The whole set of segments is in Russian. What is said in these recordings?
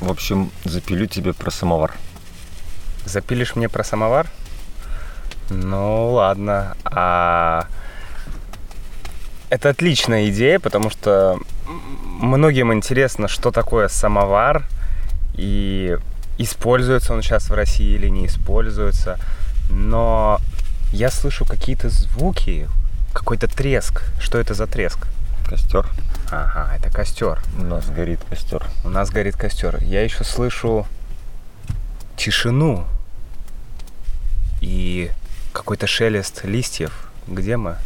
В общем, запилю тебе про самовар. Запилишь мне про самовар? Ну ладно. А это отличная идея, потому что многим интересно, что такое самовар и используется он сейчас в России или не используется. Но я слышу какие-то звуки, какой-то треск. Что это за треск? Костер. Ага, это костер. У нас горит костер. У нас горит костер. Я еще слышу тишину и какой-то шелест листьев. Где мы?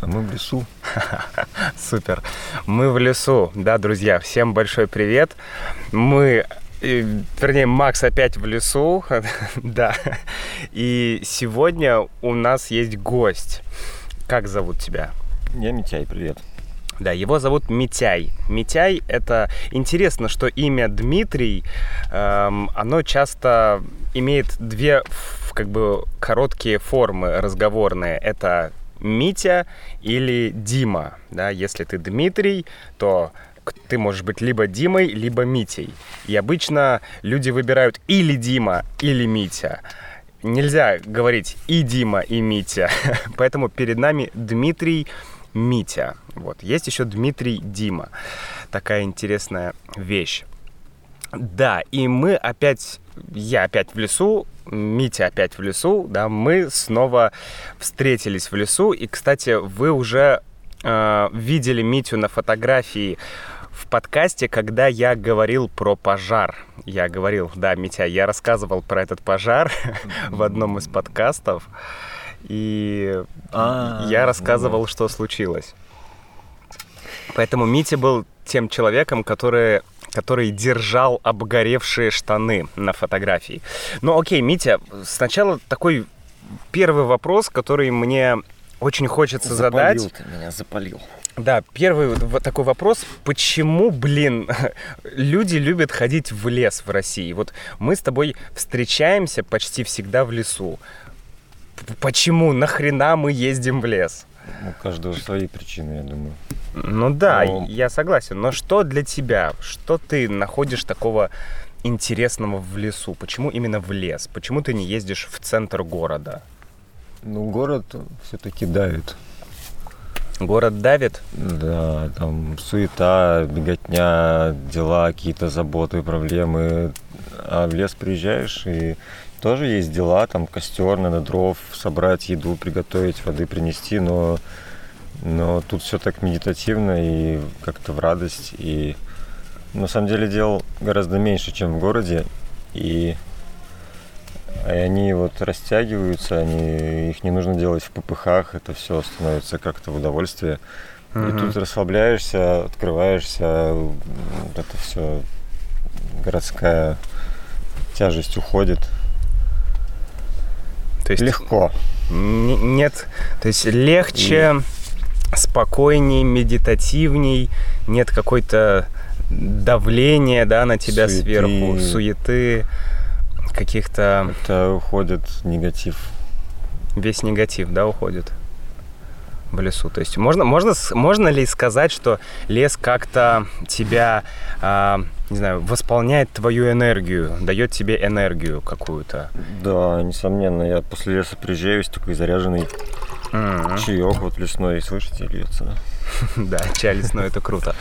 А мы в лесу. Супер. Мы в лесу. Да, друзья, всем большой привет. Мы вернее, Макс опять в лесу, да. И сегодня у нас есть гость. Как зовут тебя? Я Митяй, привет. Да, его зовут Митяй. Митяй — это интересно, что имя Дмитрий, эм, оно часто имеет две как бы короткие формы разговорные. Это Митя или Дима. Да? Если ты Дмитрий, то ты можешь быть либо Димой, либо Митей. И обычно люди выбирают или Дима, или Митя. Нельзя говорить и Дима, и Митя. Поэтому перед нами Дмитрий Митя. Вот. Есть еще Дмитрий Дима. Такая интересная вещь. Да, и мы опять, я опять в лесу, Митя опять в лесу, да, мы снова встретились в лесу. И, кстати, вы уже э, видели Митю на фотографии в подкасте, когда я говорил про пожар. Я говорил, да, Митя, я рассказывал про этот пожар в одном из подкастов. И а, я рассказывал, что случилось. Поэтому Митя был тем человеком, который, который держал обгоревшие штаны на фотографии. Ну окей, Митя, сначала такой первый вопрос, который мне очень хочется запалил задать. Ты меня запалил. Да, первый вот такой вопрос. Почему, блин, люди любят ходить в лес в России? Вот мы с тобой встречаемся почти всегда в лесу. Почему? Нахрена мы ездим в лес? У каждого свои причины, я думаю. Ну да, Но... я согласен. Но что для тебя? Что ты находишь такого интересного в лесу? Почему именно в лес? Почему ты не ездишь в центр города? Ну, город все-таки давит. Город давит? Да, там суета, беготня, дела, какие-то заботы, проблемы. А в лес приезжаешь и тоже есть дела, там костер, надо дров собрать, еду приготовить, воды принести, но, но тут все так медитативно и как-то в радость. И на самом деле дел гораздо меньше, чем в городе. И и они вот растягиваются, они, их не нужно делать в ППХ, это все становится как-то в удовольствие. Mm-hmm. И тут расслабляешься, открываешься, это все городская тяжесть уходит. То есть легко. Нет, то есть легче, И... спокойней, медитативней, нет какой-то давления, да, на тебя суеты. сверху, суеты каких-то... Это уходит негатив. Весь негатив, да, уходит в лесу. То есть можно, можно, можно ли сказать, что лес как-то тебя, э, не знаю, восполняет твою энергию, дает тебе энергию какую-то? Да, несомненно. Я после леса приезжаю, такой заряженный mm-hmm. чаек вот лесной, слышите, льется, да? Да, чай лесной, это круто.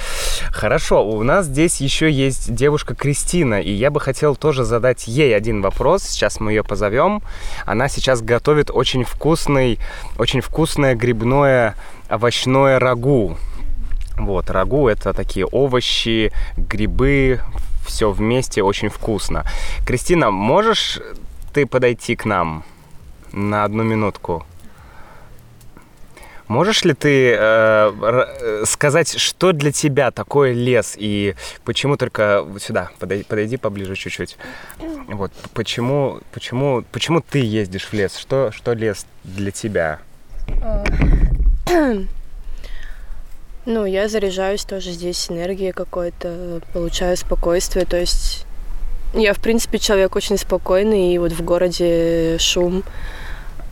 Хорошо, у нас здесь еще есть девушка Кристина, и я бы хотел тоже задать ей один вопрос. Сейчас мы ее позовем. Она сейчас готовит очень вкусный, очень вкусное грибное овощное рагу. Вот, рагу это такие овощи, грибы, все вместе очень вкусно. Кристина, можешь ты подойти к нам на одну минутку? Можешь ли ты э, э, сказать, что для тебя такое лес и почему только вот сюда подойди, подойди поближе чуть-чуть. Вот почему почему почему ты ездишь в лес? Что что лес для тебя? Ну, я заряжаюсь тоже здесь энергией какой-то, получаю спокойствие. То есть я, в принципе, человек очень спокойный, и вот в городе шум, а,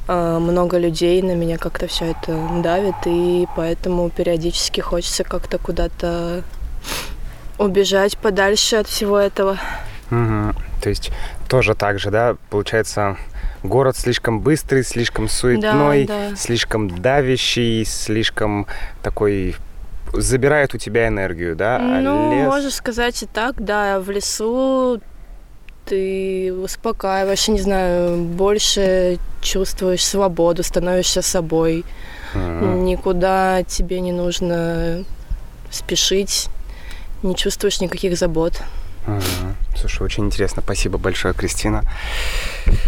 много людей, на меня как-то все это давит, и поэтому периодически хочется как-то куда-то убежать подальше от всего этого. Угу. То есть тоже так же, да, получается, город слишком быстрый, слишком суетной, Да, да. слишком давящий, слишком такой забирает у тебя энергию, да? а Ну, лес- можешь сказать и так, да. В лесу ты успокаиваешь, не знаю, больше чувствуешь свободу, становишься собой. Мгм. Никуда тебе не нужно спешить, не чувствуешь никаких забот. Мгм. Слушай, очень интересно. Спасибо большое, Кристина.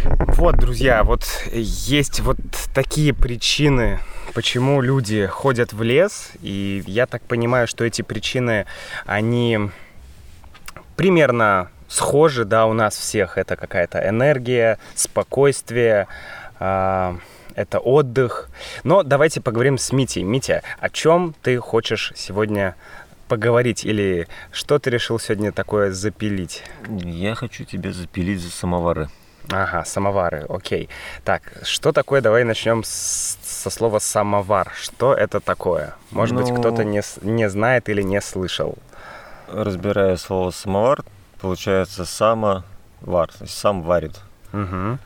Вот, друзья, вот есть вот такие причины, почему люди ходят в лес. И я так понимаю, что эти причины, они примерно схожи, да, у нас всех. Это какая-то энергия, спокойствие, а, это отдых. Но давайте поговорим с Митей. Митя, о чем ты хочешь сегодня поговорить или что ты решил сегодня такое запилить? Я хочу тебя запилить за самовары. Ага, самовары, окей. Так, что такое, давай начнем с- со слова самовар. Что это такое? Может быть, Ну- кто-то не, не знает или не слышал. Разбирая слово самовар, получается самовар, то есть сам варит. Угу.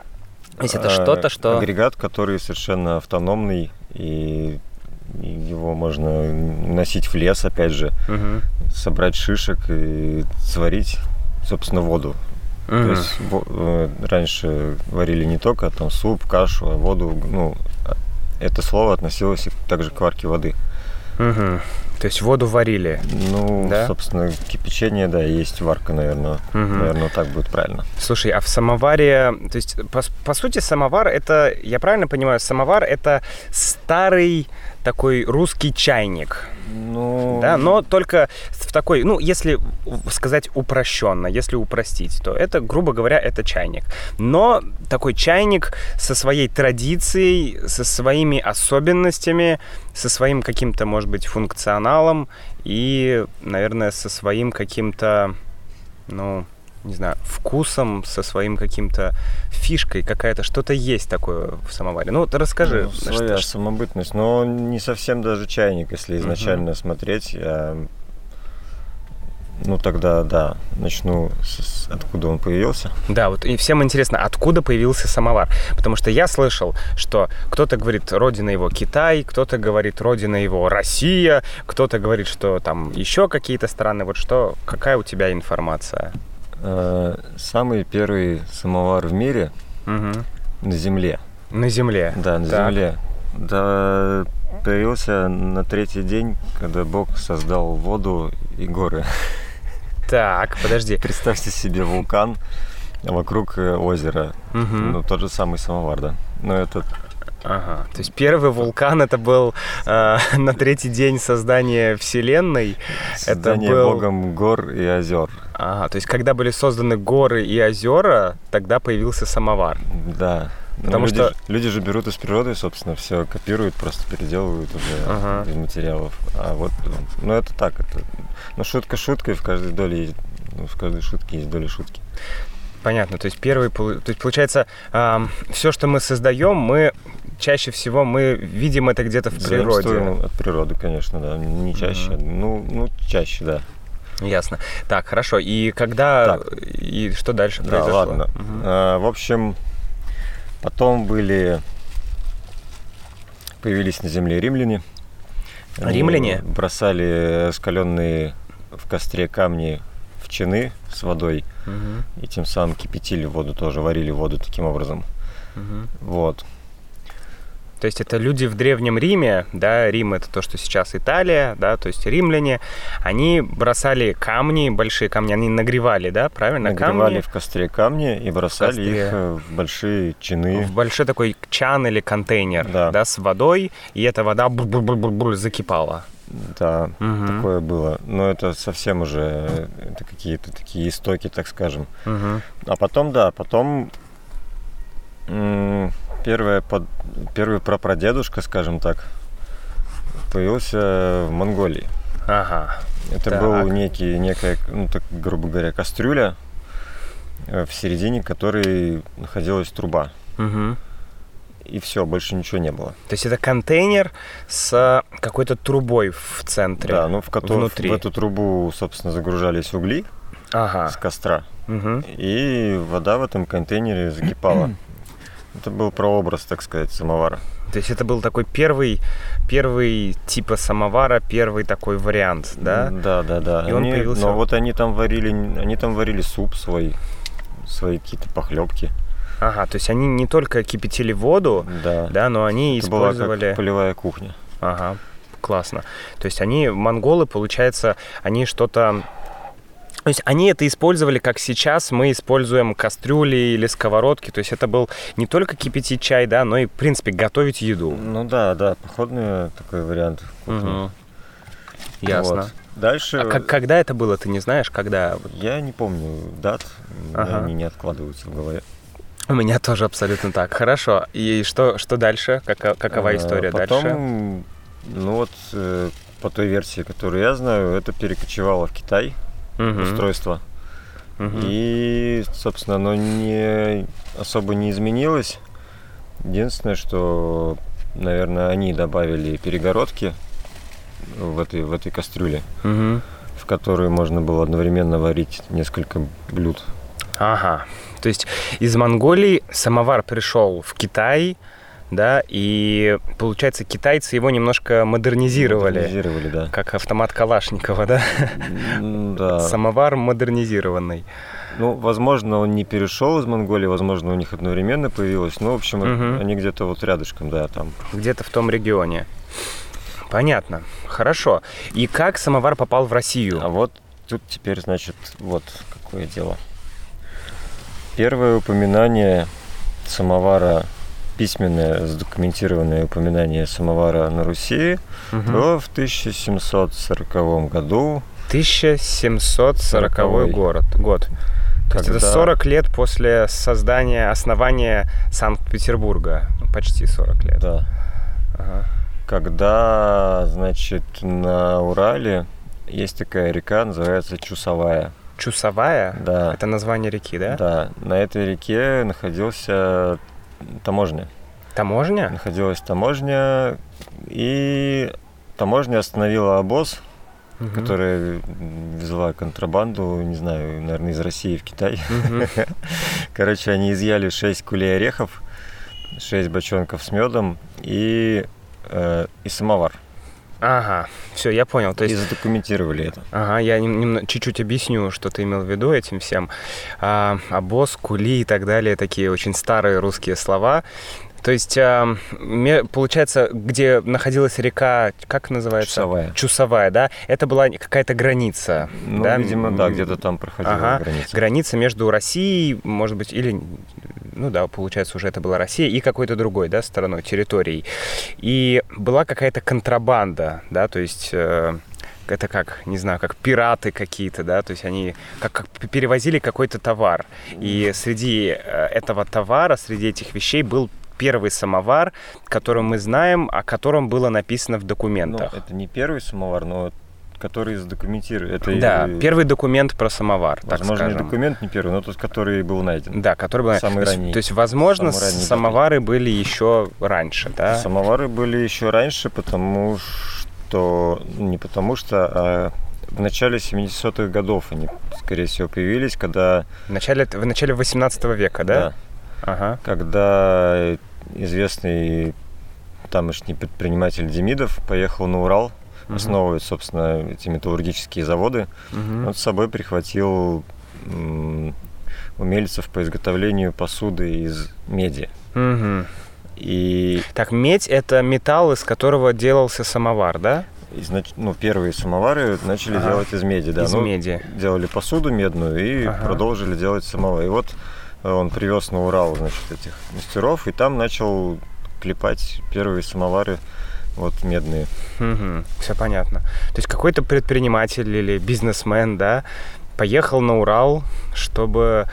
То есть это Э, что-то, что... Агрегат, который совершенно автономный, и его можно носить в лес, опять же, Мгм. собрать шишек и сварить, собственно, воду. То Мгм. есть э, раньше варили не только там суп, кашу, а воду. Ну, а это слово относилось также к варке воды. Мгм. То есть воду варили. Ну, Да? собственно, кипячение, да, есть варка, наверное. Мгм. Наверное, так будет правильно. Слушай, а в самоваре, то есть, по, по сути, самовар это, я правильно понимаю, самовар это старый такой русский чайник, Ну, да, но только в такой, ну, если сказать упрощенно, если упростить, то это, грубо говоря, это чайник. Но такой чайник со своей традицией, со своими особенностями, со своим каким-то, может быть, функционалом и, наверное, со своим каким-то, ну, не знаю, вкусом, со своим каким-то фишкой какая-то, что-то есть такое в самоваре. Ну, вот расскажи. Ну, своя что- самобытность, но не совсем даже чайник, если изначально смотреть. Я, ну тогда, да, начну с, с- откуда он появился. Да, вот и всем интересно, откуда появился самовар. Потому что я слышал, что кто-то говорит, родина его Китай, кто-то говорит, родина его Россия, кто-то говорит, что там еще какие-то страны. Вот что, какая у тебя информация? Э, Самый первый самовар в мире Мгм. на Земле. На Земле. Да, на Так. Земле. Да, появился на третий день, когда Бог создал воду и горы. Так, подожди. Представьте себе вулкан, вокруг э, озеро. Мгм. Ну, тот же самый самовар, да. Но это Ага. То есть первый вулкан это был э, на третий день создания Вселенной. создание был- Богом гор и озер. Ага, то есть когда были созданы горы и озера, тогда появился самовар. Да. Ну, Потому люди, что- ж- люди же берут из природы, собственно, все копируют, просто переделывают уже Ага. из материалов. А вот, ну это так, это, ну шутка шуткой, в каждой доле есть, ну, в каждой шутке есть доля шутки. Понятно. То есть первый, то есть получается, все, что мы создаем, мы чаще всего мы видим это где-то в природе. От природы, конечно, да, не чаще, ну, ну чаще, да. Ясно. Так, хорошо. И когда Так. и что дальше Да, произошло? ладно. Мгм. А, в общем, потом были появились на земле римляне. Они Римляне? бросали раскаленные в костре камни в чины с водой Мгм. и тем самым кипятили воду тоже, варили воду таким образом. Мгм. Вот. То есть это люди в Древнем Риме, да, Рим это то, что сейчас Италия, да, то есть римляне, они бросали камни, большие камни, они нагревали, да, правильно? Нагревали камни в костре камни и бросали костре. их э, в большие чины. в большой такой чан или контейнер, да, Да. с водой, и эта вода закипала. Да, Мгм. такое было. Но это совсем уже э, это какие-то такие истоки, так скажем. Мгм. А потом, да, потом первая под, первый прапрадедушка, скажем так, появился в Монголии. Ага. Это Так. был некий, некая, ну так, грубо говоря, кастрюля, э, в середине которой находилась труба. Мгм. И все, больше ничего не было. То есть это контейнер с какой-то трубой в центре. Да, ну в, кото- внутри. в эту трубу, собственно, загружались угли Ага. с костра. Мгм. и вода в этом контейнере закипала. Это был прообраз, так сказать, самовара. То есть это был такой первый, первый типа самовара, первый такой вариант, да? Да, да, да. И он Они- появился- Но вот они там варили, они там варили суп свой, свои какие-то похлебки. Ага, то есть они не только кипятили воду, Да. да, но они Это была использовали... как полевая кухня. Ага, классно. То есть они, монголы, получается, они что-то... То есть они это использовали, как сейчас мы используем кастрюли или сковородки. То есть это был не только кипятить чай, да, но и, в принципе, готовить еду. Ну да, да, походный такой вариант. Мгм. Ясно. Вот. Дальше А как- когда это было, ты не знаешь, когда? я не помню дат, Ага. они не откладываются в голове. У меня тоже абсолютно так. Хорошо. И что, что дальше? Кака- какова А, история потом, дальше? ну вот э, по той версии, которую я знаю, это перекочевало в Китай Мгм. устройство. Мгм. И, собственно, оно не особо не изменилось. Единственное, что, наверное, они добавили перегородки в этой, в этой кастрюле, Мгм. в которую можно было одновременно варить несколько блюд. Ага. То есть из Монголии самовар пришел в Китай, да, и получается китайцы его немножко модернизировали. Модернизировали, да. Как автомат Калашникова, да? Да. Самовар модернизированный. Ну, возможно, он не перешел из Монголии, возможно, у них одновременно появилось. Ну, в общем, Мгм. они где-то вот рядышком, да, там. Где-то в том регионе. Понятно. Хорошо. И как самовар попал в Россию? А вот тут теперь, значит, вот какое дело. Первое упоминание самовара, письменное, задокументированное упоминание самовара на Руси Мгм. было в 1740 году. 1740 город, год. То есть это Когда- 40 лет после создания, основания Санкт-Петербурга. Ну, почти 40 лет. Да. Ага. Когда, значит, на Урале есть такая река, называется Чусовая. Чусовая? Да. Это название реки, да? Да, на этой реке находился таможня. Таможня? Находилась таможня, и таможня остановила обоз, Мгм. которая везла контрабанду, не знаю, наверное, из России в Китай. Мгм. Короче, они изъяли 6 кулей орехов, 6 бочонков с медом и, э, и самовар. Ага, все, я понял. То и есть, задокументировали это. ага, я нем- чуть-чуть объясню, что ты имел в виду этим всем. А, обоз, кули и так далее, такие очень старые русские слова. То есть, а, получается, где находилась река, как называется? Чусовая. Чусовая, да? Это была какая-то граница. Ну, да? видимо, да, где-то там проходила Ага, граница. граница между Россией, может быть, или, ну да, получается, уже это была Россия, и какой-то другой, да, стороной, территорией. И была какая-то контрабанда, да, то есть... э, это как, не знаю, как пираты какие-то, да, то есть они как, как перевозили какой-то товар. И среди э, этого товара, среди этих вещей был первый самовар, который мы знаем, о котором было написано в Ну, документах. это не первый самовар, но который задокументирует. Это да, и- первый документ про самовар, так Возможно, и скажем. документ не первый, но тот, который был найден. Да, который был... Самый то, есть, ранний. то есть, возможно, Самый ранний самовары были еще раньше, да? Самовары были еще раньше, потому что... ну, Не потому что, а в начале 70-х годов они, скорее всего, появились, когда... В начале, в начале 18 века, да? Ага. когда известный тамошний предприниматель Демидов поехал на Урал Мгм. основывать, собственно, эти металлургические заводы. Мгм. Он с собой прихватил умельцев по изготовлению посуды из меди. Мгм. И, Так, медь — это металл, из которого делался самовар, да? и, значит, ну, первые самовары начали Ага. делать из меди. Да, из Ну, меди. Делали посуду медную и Ага. продолжили делать самовар. И вот он привез на Урал, значит, этих мастеров, и там начал клепать первые самовары вот медные. Все понятно. То есть какой-то предприниматель или бизнесмен, да, поехал на Урал, чтобы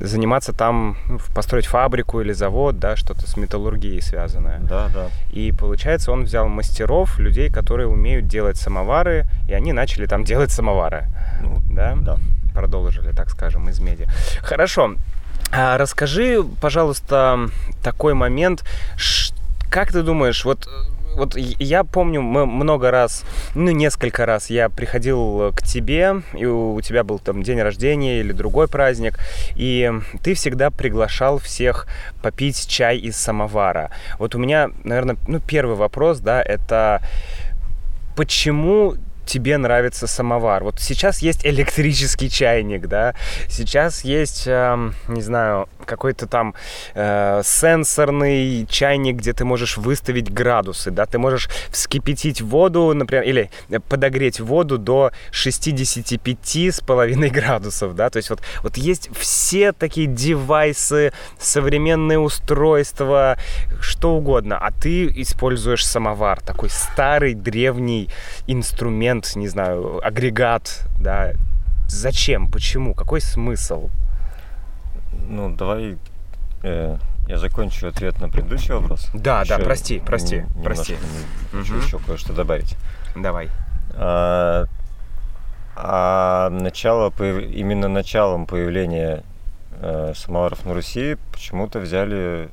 заниматься там, ну, построить фабрику или завод, да, что-то с металлургией связанное. Да, да. И получается, он взял мастеров, людей, которые умеют делать самовары, и они начали там делать самовары. Ну, Да? да. Продолжили, так скажем, из меди. Хорошо. А расскажи, пожалуйста, такой момент. Как ты думаешь, вот вот я помню, мы много раз, ну, несколько раз я приходил к тебе, и у тебя был там день рождения или другой праздник, и ты всегда приглашал всех попить чай из самовара. Вот у меня, наверное, ну, первый вопрос, да, это почему тебе нравится самовар. Вот сейчас есть электрический чайник, да, сейчас есть, э, не знаю, какой-то там э, сенсорный чайник, где ты можешь выставить градусы, да, ты можешь вскипятить воду, например, или подогреть воду до 65,5 градусов, да, то есть вот, вот есть все такие девайсы, современные устройства, что угодно, а ты используешь самовар, такой старый, древний инструмент, инструмент, не знаю, агрегат, да, зачем, почему, какой смысл? Ну, давай э, я закончу ответ на предыдущий вопрос. Да, еще да, прости, прости, прости. Хочу угу. еще кое-что добавить. Давай. А, а начало, именно началом появления э, самоваров на Руси почему-то взяли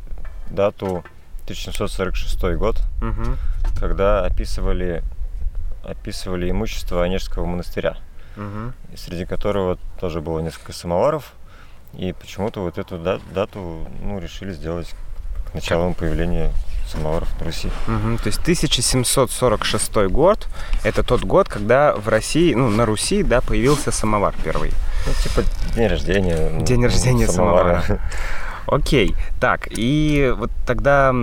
дату 1746 год, угу. когда описывали описывали имущество Онежского монастыря, угу. среди которого тоже было несколько самоваров. И почему-то вот эту дату ну, решили сделать к началу появления самоваров на Руси. Угу, то есть 1746 год – это тот год, когда в России, ну, на Руси, да, появился самовар первый. Ну, типа день рождения. День рождения самовара. самовара. Окей, так, и вот тогда,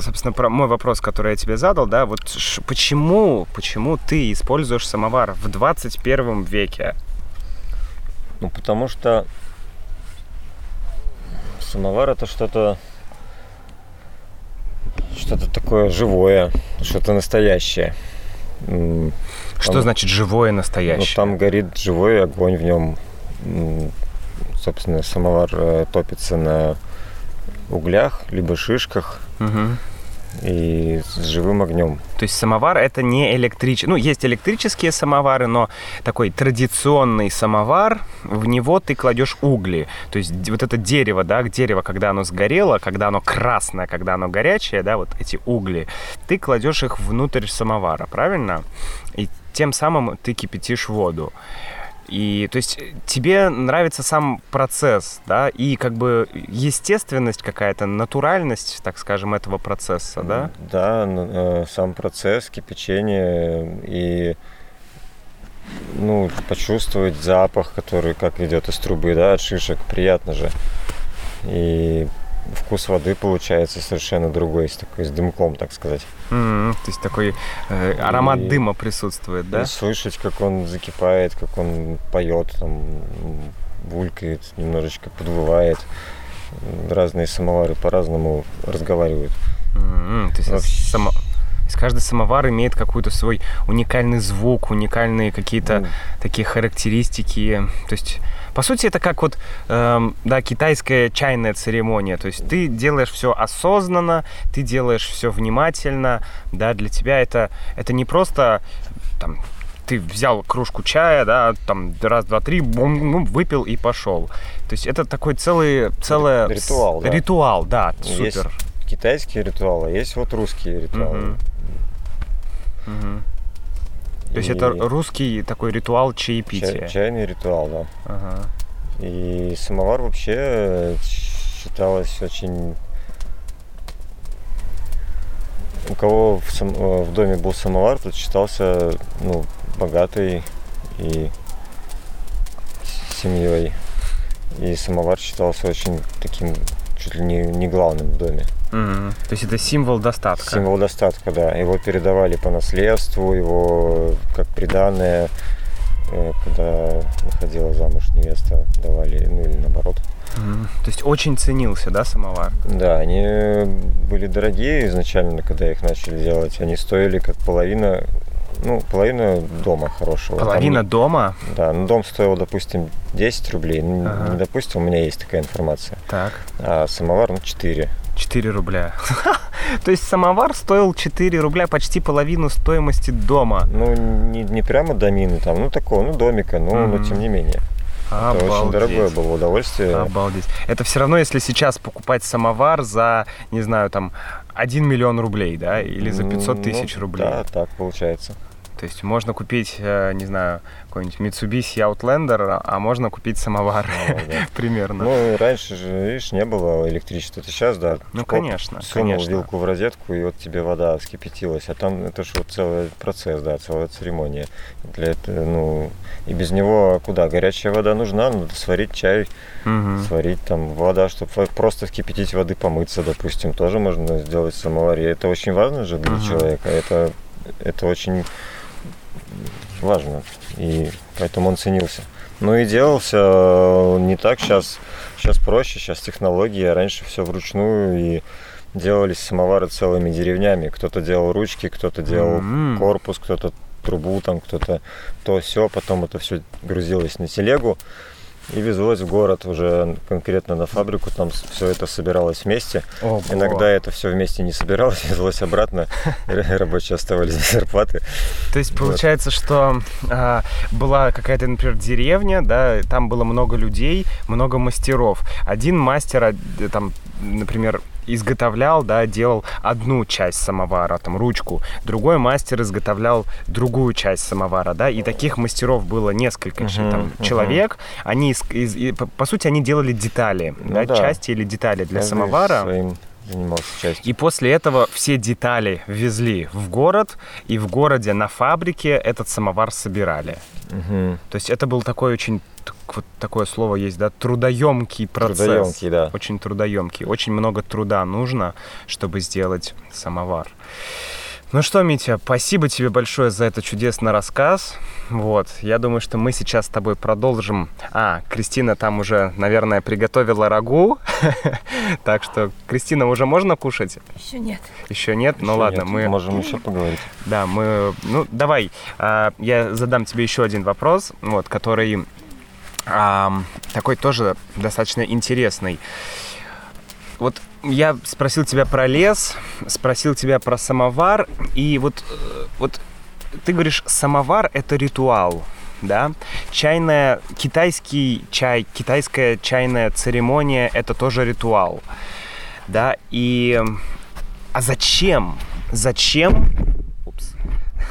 собственно, про мой вопрос, который я тебе задал, да, вот почему, почему ты используешь самовар в 21 веке? Ну, потому что самовар это что-то что-то такое живое, что-то настоящее. Что там, значит живое настоящее? Ну, там горит живой огонь в нем собственно, самовар э, топится на углях, либо шишках. Угу. И с живым огнем. То есть самовар это не электрический. Ну, есть электрические самовары, но такой традиционный самовар, в него ты кладешь угли. То есть вот это дерево, да, дерево, когда оно сгорело, когда оно красное, когда оно горячее, да, вот эти угли, ты кладешь их внутрь самовара, правильно? И тем самым ты кипятишь воду. И то есть тебе нравится сам процесс, да, и как бы естественность какая-то, натуральность, так скажем, этого процесса, да? Да, э, сам процесс кипячения и ну, почувствовать запах, который как идет из трубы, да, от шишек, приятно же. И вкус воды получается совершенно другой, с такой с дымком, так сказать. Mm-hmm. То есть такой э, аромат и, дыма присутствует, да? И слышать, как он закипает, как он поет, там, булькает, немножечко подвывает. Разные самовары по-разному разговаривают. Mm-hmm. То есть Вообще... само... Есть каждый самовар имеет какой-то свой уникальный звук, уникальные какие-то mm. такие характеристики. То есть по сути, это как вот, эм, да, китайская чайная церемония. То есть ты делаешь все осознанно, ты делаешь все внимательно, да, для тебя это, это не просто там, ты взял кружку чая, да, там раз, два, три, бум, бум, выпил и пошел. То есть это такой целый, целый ритуал, да. Ритуал, да, супер. Есть китайские ритуалы, есть вот русские ритуалы. Угу. Угу. То есть это русский такой ритуал чаепития? Чай, чайный ритуал, да. Ага. И самовар вообще считалось очень... У кого в, сам... в доме был самовар, тот считался ну, богатой и семьей. И самовар считался очень таким чуть ли не, не главным в доме. Mm-hmm. То есть это символ достатка. Символ достатка, да. Его передавали по наследству, его как приданное, э, когда выходила замуж невеста, давали, ну или наоборот. Mm-hmm. То есть очень ценился, да, самовар? Да, они были дорогие изначально, когда их начали делать. Они стоили как половина ну, половина дома хорошего. Половина Там, дома? Да, ну дом стоил, допустим, 10 рублей. Ну, ага. не допустим, у меня есть такая информация. Так. А самовар, ну, 4. 4 рубля. То есть самовар стоил 4 рубля, почти половину стоимости дома. Ну, не, не прямо домины там, ну, такого, ну, домика, но, mm-hmm. но тем не менее. Обалдеть. Это очень дорогое было удовольствие. Обалдеть. Это все равно, если сейчас покупать самовар за, не знаю, там, 1 миллион рублей, да, или за 500 Ну, тысяч рублей. Да, так получается. То есть можно купить, э, не знаю, какой-нибудь Mitsubishi Outlander, а можно купить самовар Ну, да. примерно. Ну, раньше же, видишь, не было электричества. Это сейчас, да. Ну, чпок, конечно, Сунул конечно. вилку в розетку, и вот тебе вода вскипятилась. А там это же вот целый процесс, да, целая церемония. Для этого, ну, и без него куда? Горячая вода нужна, надо сварить чай, сварить там вода, чтобы просто вскипятить воды, помыться, допустим, тоже можно сделать в самоваре. Это очень важно же для человека. Это, это очень важно. И поэтому он ценился. Ну и делался э, не так сейчас. Сейчас проще, сейчас технологии. а Раньше все вручную и делались самовары целыми деревнями. Кто-то делал ручки, кто-то делал М. корпус, кто-то трубу, там кто-то то все, потом это все грузилось на телегу и везлось в город уже конкретно на фабрику, там все это собиралось вместе. Ого. Иногда это все вместе не собиралось, везлось обратно, рабочие оставались без зарплаты. То есть получается, что а, была какая-то, например, деревня, да, там было много людей, много мастеров. Один мастер, а, там, например, изготовлял, да, делал одну часть самовара, там, ручку. Другой мастер изготовлял другую часть самовара, да, и таких мастеров было несколько ч- там, мгм. человек. Они, из- из- по, по сути, они делали детали, Ну да, да. части или детали для Каждый самовара. своим занимался частью. И после этого все детали везли в город, и в городе на фабрике этот самовар собирали. Мгм. То есть это был такой очень, вот такое слово есть, да, трудоемкий процесс. Трудоемкий, да. Очень трудоемкий. Очень много труда нужно, чтобы сделать самовар. Ну что, Митя, спасибо тебе большое за этот чудесный рассказ. Вот, я думаю, что мы сейчас с тобой продолжим. А, Кристина там уже, наверное, приготовила рагу. Так что, Кристина, уже можно кушать? Еще нет. Еще нет? Ну ладно, мы... Можем еще поговорить. Да, мы... Ну, давай, а, я задам тебе еще один вопрос, вот, который такой тоже достаточно интересный. Вот я спросил тебя про лес, спросил тебя про самовар, и вот, э, вот ты говоришь, самовар — это ритуал, да? Чайная, китайский чай, китайская чайная церемония — это тоже ритуал, да? И... А зачем? Зачем? Упс.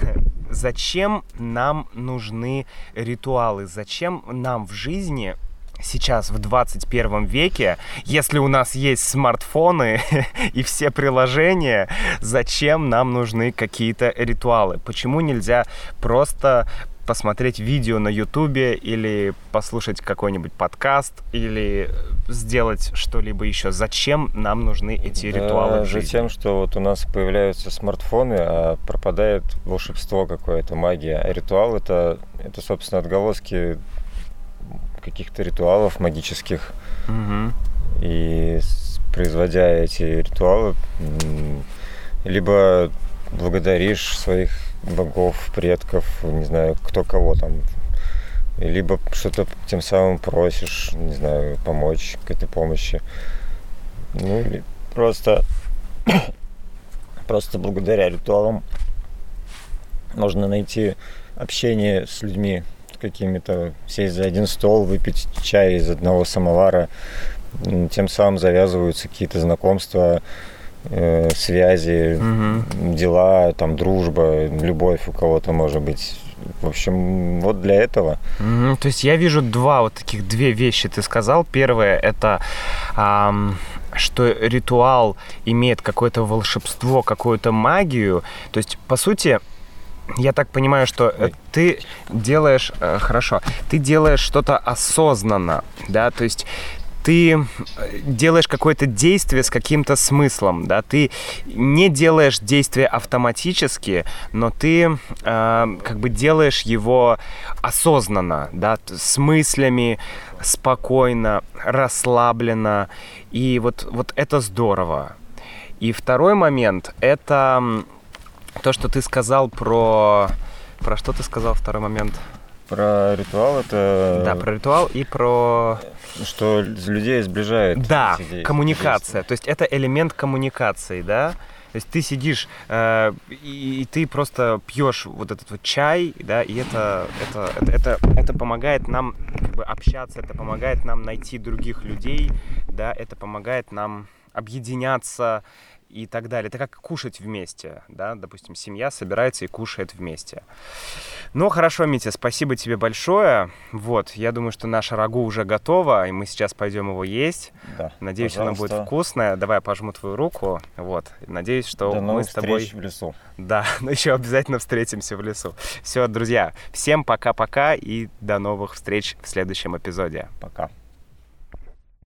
Зачем нам нужны ритуалы? Зачем нам в жизни сейчас, в 21 веке, если у нас есть смартфоны и все приложения, зачем нам нужны какие-то ритуалы? Почему нельзя просто посмотреть видео на Ютубе или послушать какой-нибудь подкаст или сделать что-либо еще? Зачем нам нужны эти Да, ритуалы тем, что вот у нас появляются смартфоны, а пропадает волшебство какое-то, магия. А ритуал это, это, собственно, отголоски каких-то ритуалов магических. Мгм. И производя эти ритуалы, либо благодаришь своих богов, предков, не знаю, кто кого там, либо что-то тем самым просишь, не знаю, помочь, какой-то помощи. Ну, или просто, просто благодаря ритуалам можно найти общение с людьми, какими-то, сесть за один стол, выпить чай из одного самовара, тем самым завязываются какие-то знакомства, э, связи, Мгм. дела, там, дружба, любовь у кого-то может быть. В общем, вот для этого. Мгм, То есть я вижу два вот таких две вещи ты сказал. Первое это ам, что ритуал имеет какое-то волшебство, какую-то магию. То есть по сути я так понимаю, что э, Ой. ты делаешь э, хорошо, ты делаешь что-то осознанно, да, то есть ты э, делаешь какое-то действие с каким-то смыслом, да, ты не делаешь действие автоматически, но ты э, как бы делаешь его осознанно, да, с мыслями, спокойно, расслабленно, и вот, вот это здорово. И второй момент — это то, что ты сказал про... Про что ты сказал второй момент? Про ритуал это Да, про ритуал и про... что людей сближает. Да, де- коммуникация. То есть это элемент коммуникации, да? То есть ты сидишь э, и, и ты просто пьешь вот этот вот чай, да, и это, это, это, это, это помогает нам как бы общаться, это помогает нам найти других людей, да, это помогает нам объединяться и так далее. Это как кушать вместе, да, допустим, семья собирается и кушает вместе. Ну, хорошо, Митя, спасибо тебе большое. Вот, я думаю, что наша рагу уже готова, и мы сейчас пойдем его есть. Да, Надеюсь, пожалуйста. она будет вкусная. Давай я пожму твою руку. Вот. Надеюсь, что До мы с тобой... в лесу. Да, но еще обязательно встретимся в лесу. Все, друзья, всем пока-пока и до новых встреч в следующем эпизоде. Пока.